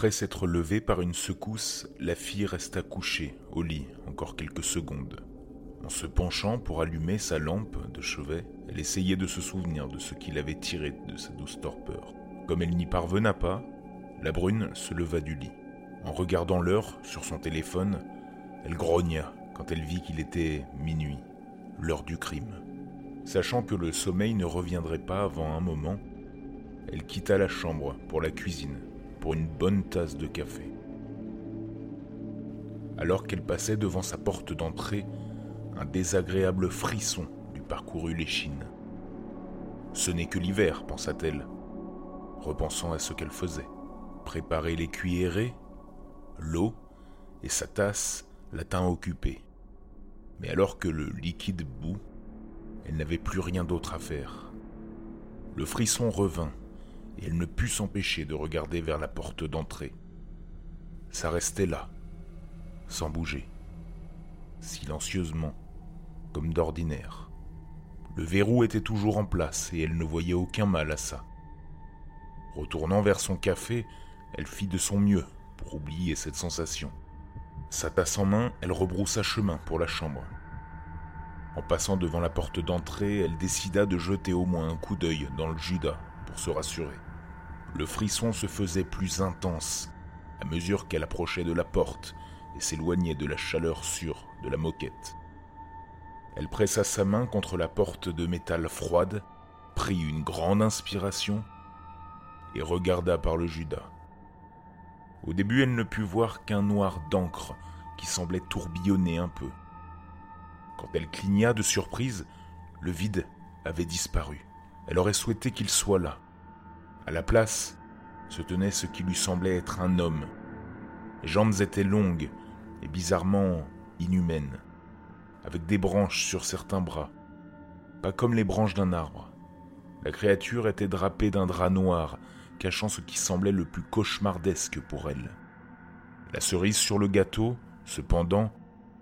Après s'être levée par une secousse, la fille resta couchée au lit encore quelques secondes. En se penchant pour allumer sa lampe de chevet, elle essayait de se souvenir de ce qu'il avait tiré de sa douce torpeur. Comme elle n'y parvenait pas, la brune se leva du lit. En regardant l'heure sur son téléphone, elle grogna quand elle vit qu'il était minuit, l'heure du crime. Sachant que le sommeil ne reviendrait pas avant un moment, elle quitta la chambre pour la cuisine pour une bonne tasse de café. Alors qu'elle passait devant sa porte d'entrée, un désagréable frisson lui parcourut l'échine. Ce n'est que l'hiver, pensa-t-elle, repensant à ce qu'elle faisait. Préparer les cuillerées, l'eau et sa tasse la tint occupée. Mais alors que le liquide bout, elle n'avait plus rien d'autre à faire. Le frisson revint et elle ne put s'empêcher de regarder vers la porte d'entrée. Ça restait là, sans bouger, silencieusement, comme d'ordinaire. Le verrou était toujours en place et elle ne voyait aucun mal à ça. Retournant vers son café, elle fit de son mieux pour oublier cette sensation. Sa tasse en main, elle rebroussa chemin pour la chambre. En passant devant la porte d'entrée, elle décida de jeter au moins un coup d'œil dans le Judas pour se rassurer. Le frisson se faisait plus intense à mesure qu'elle approchait de la porte et s'éloignait de la chaleur sûre de la moquette. Elle pressa sa main contre la porte de métal froide, prit une grande inspiration et regarda par le Judas. Au début, elle ne put voir qu'un noir d'encre qui semblait tourbillonner un peu. Quand elle cligna de surprise, le vide avait disparu. Elle aurait souhaité qu'il soit là. À la place se tenait ce qui lui semblait être un homme. Les jambes étaient longues et bizarrement inhumaines, avec des branches sur certains bras, pas comme les branches d'un arbre. La créature était drapée d'un drap noir, cachant ce qui semblait le plus cauchemardesque pour elle. La cerise sur le gâteau, cependant,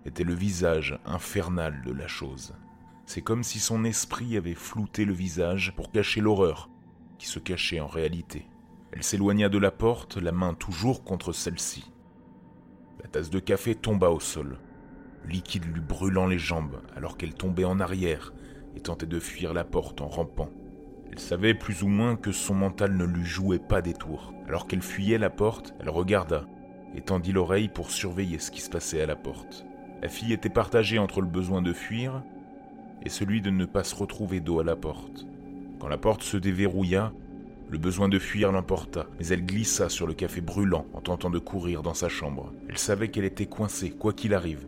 était le visage infernal de la chose. C'est comme si son esprit avait flouté le visage pour cacher l'horreur qui se cachait en réalité. Elle s'éloigna de la porte, la main toujours contre celle-ci. La tasse de café tomba au sol, liquide lui brûlant les jambes alors qu'elle tombait en arrière et tentait de fuir la porte en rampant. Elle savait plus ou moins que son mental ne lui jouait pas des tours. Alors qu'elle fuyait la porte, elle regarda et tendit l'oreille pour surveiller ce qui se passait à la porte. La fille était partagée entre le besoin de fuir et celui de ne pas se retrouver dos à la porte. Quand la porte se déverrouilla, le besoin de fuir l'emporta, mais elle glissa sur le café brûlant en tentant de courir dans sa chambre. Elle savait qu'elle était coincée, quoi qu'il arrive,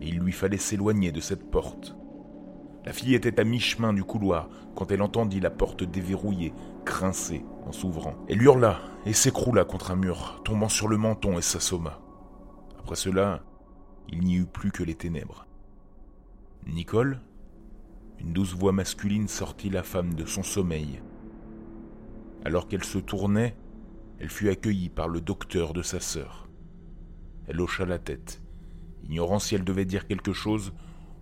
et il lui fallait s'éloigner de cette porte. La fille était à mi-chemin du couloir quand elle entendit la porte déverrouillée, grincer en s'ouvrant. Elle hurla et s'écroula contre un mur, tombant sur le menton et s'assomma. Après cela, il n'y eut plus que les ténèbres. Nicole Une douce voix masculine sortit la femme de son sommeil. Alors qu'elle se tournait, elle fut accueillie par le docteur de sa sœur. Elle hocha la tête, ignorant si elle devait dire quelque chose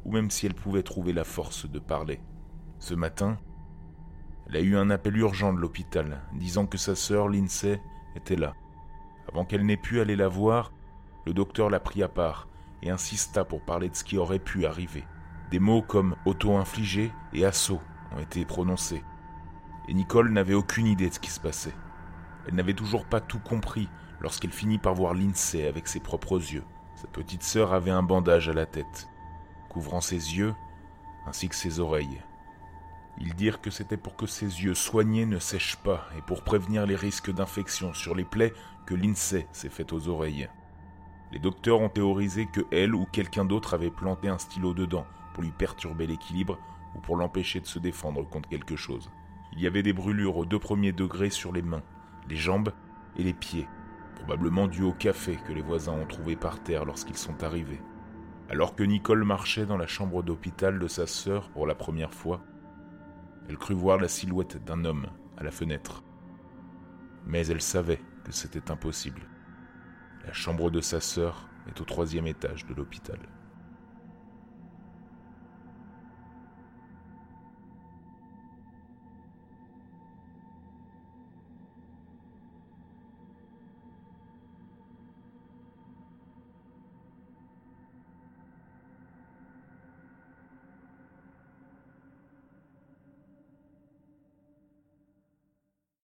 ou même si elle pouvait trouver la force de parler. Ce matin, elle a eu un appel urgent de l'hôpital, disant que sa sœur, Lindsay, était là. Avant qu'elle n'ait pu aller la voir, le docteur la prit à part et insista pour parler de ce qui aurait pu arriver. Des mots comme auto-infligé et assaut ont été prononcés. Et Nicole n'avait aucune idée de ce qui se passait. Elle n'avait toujours pas tout compris lorsqu'elle finit par voir Lindsay avec ses propres yeux. Sa petite sœur avait un bandage à la tête, couvrant ses yeux ainsi que ses oreilles. Ils dirent que c'était pour que ses yeux soignés ne sèchent pas et pour prévenir les risques d'infection sur les plaies que Lindsay s'est faite aux oreilles. Les docteurs ont théorisé que elle ou quelqu'un d'autre avait planté un stylo dedans pour lui perturber l'équilibre ou pour l'empêcher de se défendre contre quelque chose. Il y avait des brûlures aux deux premiers degrés sur les mains, les jambes et les pieds, probablement dû au café que les voisins ont trouvé par terre lorsqu'ils sont arrivés. Alors que Nicole marchait dans la chambre d'hôpital de sa sœur pour la première fois, elle crut voir la silhouette d'un homme à la fenêtre. Mais elle savait que c'était impossible. La chambre de sa sœur est au troisième étage de l'hôpital.